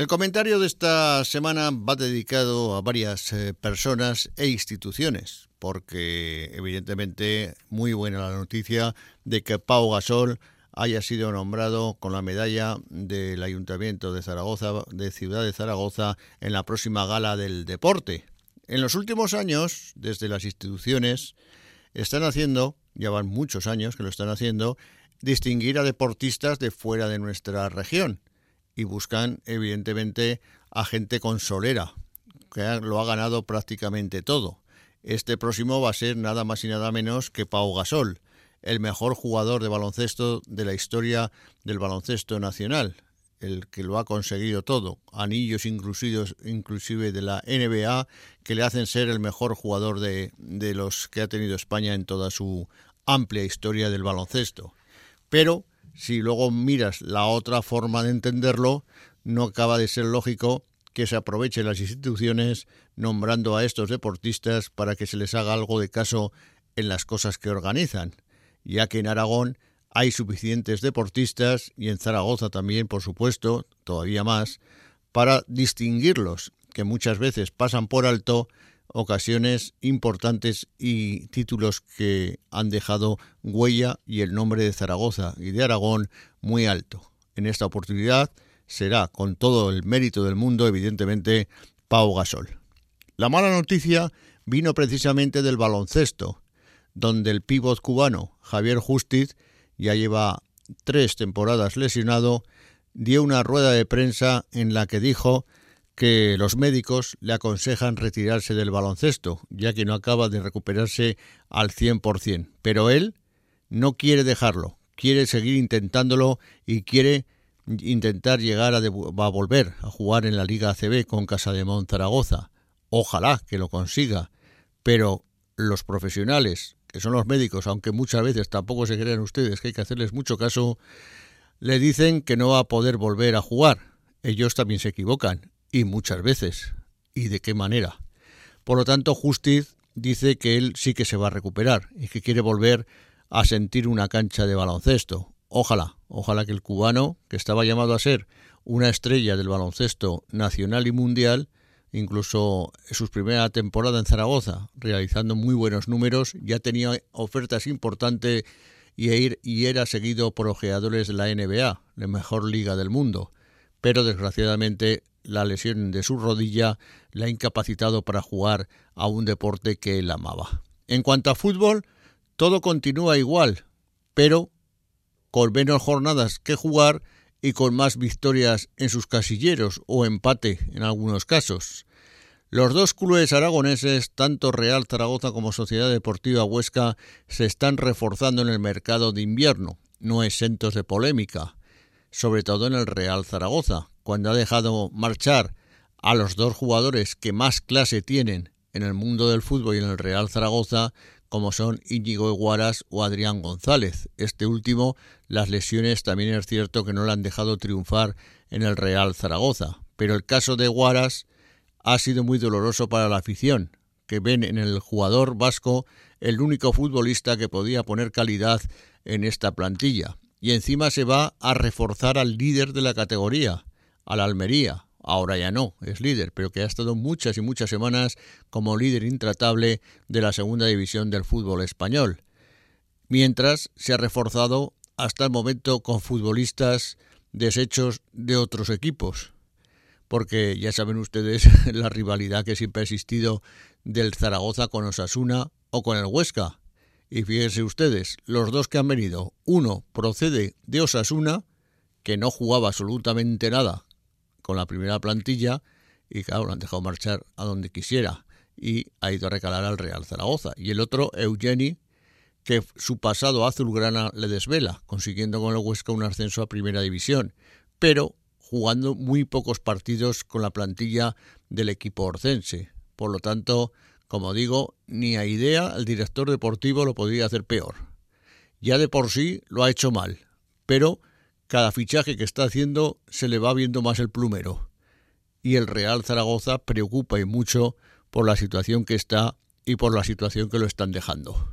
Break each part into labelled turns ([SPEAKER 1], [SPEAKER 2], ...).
[SPEAKER 1] El comentario de esta semana va dedicado a varias eh, personas e instituciones, porque evidentemente muy buena la noticia de que Pau Gasol haya sido nombrado con la medalla del Ayuntamiento de Zaragoza, de Ciudad de Zaragoza, en la próxima gala del deporte. En los últimos años, desde las instituciones, están haciendo, ya van muchos años que lo están haciendo, distinguir a deportistas de fuera de nuestra región y buscan, evidentemente, a gente con solera, que lo ha ganado prácticamente todo. Este próximo va a ser nada más y nada menos que Pau Gasol, el mejor jugador de baloncesto de la historia del baloncesto nacional, el que lo ha conseguido todo, anillos inclusivos, inclusive de la NBA, que le hacen ser el mejor jugador de, de los que ha tenido España en toda su amplia historia del baloncesto. Pero si luego miras la otra forma de entenderlo, no acaba de ser lógico que se aprovechen las instituciones nombrando a estos deportistas para que se les haga algo de caso en las cosas que organizan ya que en Aragón hay suficientes deportistas y en Zaragoza también, por supuesto, todavía más, para distinguirlos, que muchas veces pasan por alto ocasiones importantes y títulos que han dejado huella y el nombre de Zaragoza y de Aragón muy alto. En esta oportunidad será, con todo el mérito del mundo, evidentemente, Pau Gasol. La mala noticia vino precisamente del baloncesto, donde el pívot cubano Javier Justiz ya lleva tres temporadas lesionado, dio una rueda de prensa en la que dijo que los médicos le aconsejan retirarse del baloncesto, ya que no acaba de recuperarse al 100%. Pero él no quiere dejarlo, quiere seguir intentándolo y quiere intentar llegar a, a volver a jugar en la Liga ACB con Casa de Zaragoza. Ojalá que lo consiga, pero los profesionales que son los médicos, aunque muchas veces tampoco se crean ustedes que hay que hacerles mucho caso, le dicen que no va a poder volver a jugar. Ellos también se equivocan, y muchas veces. ¿Y de qué manera? Por lo tanto, Justiz dice que él sí que se va a recuperar y que quiere volver a sentir una cancha de baloncesto. Ojalá, ojalá que el cubano, que estaba llamado a ser una estrella del baloncesto nacional y mundial, incluso en su primera temporada en Zaragoza, realizando muy buenos números, ya tenía ofertas importantes y era seguido por ojeadores de la NBA, la mejor liga del mundo. Pero desgraciadamente la lesión de su rodilla le ha incapacitado para jugar a un deporte que él amaba. En cuanto a fútbol, todo continúa igual, pero con menos jornadas que jugar y con más victorias en sus casilleros o empate en algunos casos. Los dos clubes aragoneses, tanto Real Zaragoza como Sociedad Deportiva Huesca, se están reforzando en el mercado de invierno, no exentos de polémica, sobre todo en el Real Zaragoza, cuando ha dejado marchar a los dos jugadores que más clase tienen en el mundo del fútbol y en el Real Zaragoza, como son Íñigo Eguaras o Adrián González. Este último, las lesiones también es cierto que no le han dejado triunfar en el Real Zaragoza. Pero el caso de Eguaras ha sido muy doloroso para la afición, que ven en el jugador vasco el único futbolista que podía poner calidad en esta plantilla. Y encima se va a reforzar al líder de la categoría, al Almería, ahora ya no, es líder, pero que ha estado muchas y muchas semanas como líder intratable de la segunda división del fútbol español, mientras se ha reforzado hasta el momento con futbolistas deshechos de otros equipos, porque ya saben ustedes la rivalidad que siempre ha existido del Zaragoza con Osasuna o con el Huesca. Y fíjense ustedes, los dos que han venido, uno procede de Osasuna, que no jugaba absolutamente nada con la primera plantilla y claro, lo han dejado marchar a donde quisiera y ha ido a recalar al Real Zaragoza. Y el otro, Eugeni, que su pasado azulgrana le desvela, consiguiendo con el Huesca un ascenso a primera división, pero jugando muy pocos partidos con la plantilla del equipo orcense. Por lo tanto, como digo, ni a idea el director deportivo lo podría hacer peor. Ya de por sí lo ha hecho mal, pero cada fichaje que está haciendo se le va viendo más el plumero. Y el Real Zaragoza preocupa y mucho por la situación que está y por la situación que lo están dejando.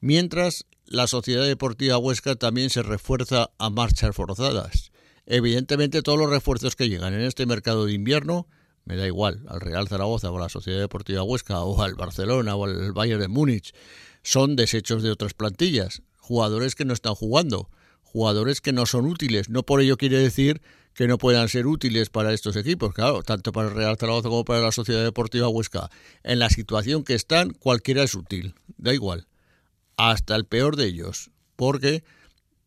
[SPEAKER 1] Mientras, la Sociedad Deportiva Huesca también se refuerza a marchas forzadas. Evidentemente todos los refuerzos que llegan en este mercado de invierno, me da igual, al Real Zaragoza o a la Sociedad Deportiva Huesca o al Barcelona o al Bayern de Múnich, son desechos de otras plantillas, jugadores que no están jugando, jugadores que no son útiles. No por ello quiere decir que no puedan ser útiles para estos equipos, claro, tanto para el Real Zaragoza como para la Sociedad Deportiva Huesca. En la situación que están, cualquiera es útil, da igual, hasta el peor de ellos, porque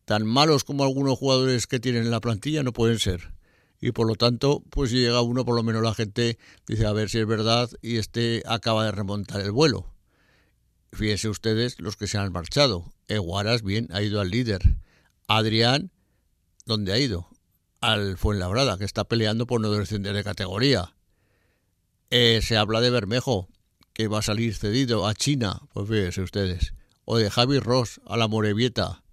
[SPEAKER 1] tan malos como algunos jugadores que tienen en la plantilla no pueden ser. Y por lo tanto, pues llega uno, por lo menos la gente dice a ver si es verdad y este acaba de remontar el vuelo. Fíjense ustedes los que se han marchado. Eguaras, bien, ha ido al líder. Adrián, ¿dónde ha ido? al Fuenlabrada, que está peleando por no descender de categoría. Eh, se habla de Bermejo, que va a salir cedido a China, pues fíjense ustedes. O de Javi Ross a la Morevieta.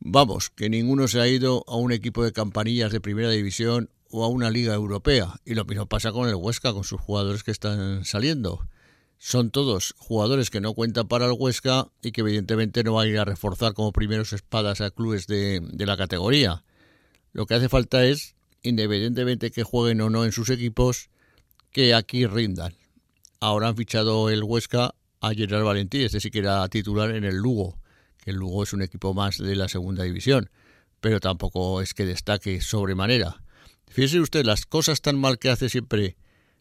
[SPEAKER 1] Vamos, que ninguno se ha ido a un equipo de campanillas de primera división o a una liga europea. Y lo mismo pasa con el Huesca, con sus jugadores que están saliendo son todos jugadores que no cuentan para el Huesca y que evidentemente no van a ir a reforzar como primeros espadas a clubes de, la categoría. Lo que hace falta es, independientemente que jueguen o no en sus equipos, que aquí rindan. Ahora han fichado el Huesca a Gerard Valentín, este sí que era titular en el Lugo, que el Lugo es un equipo más de la segunda división, pero tampoco es que destaque sobremanera. Fíjese usted las cosas tan mal que hace siempre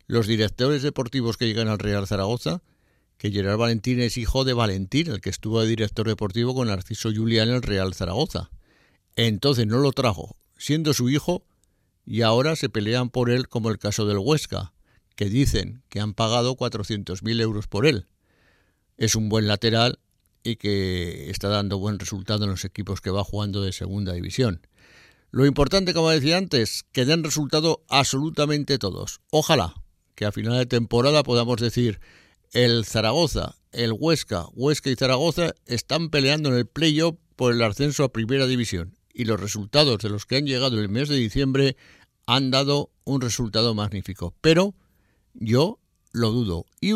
[SPEAKER 1] los directores deportivos que llegan al Real Zaragoza, que Gerard Valentín es hijo de Valentín, el que estuvo de director deportivo con Narciso Julián en el Real Zaragoza. Entonces no lo trajo, siendo su hijo, y ahora se pelean por él como el caso del Huesca, que dicen que han pagado 400.000 euros por él. Es un buen lateral y que está dando buen resultado en los equipos que va jugando de segunda división. Lo importante, como decía antes, que den resultado absolutamente todos. Ojalá, que a final de temporada podamos decir el Zaragoza, el Huesca, Huesca y Zaragoza están peleando en el playoff por el ascenso a Primera División y los resultados de los que han llegado en el mes de diciembre han dado un resultado magnífico. Pero yo lo dudo. ¿Y usted?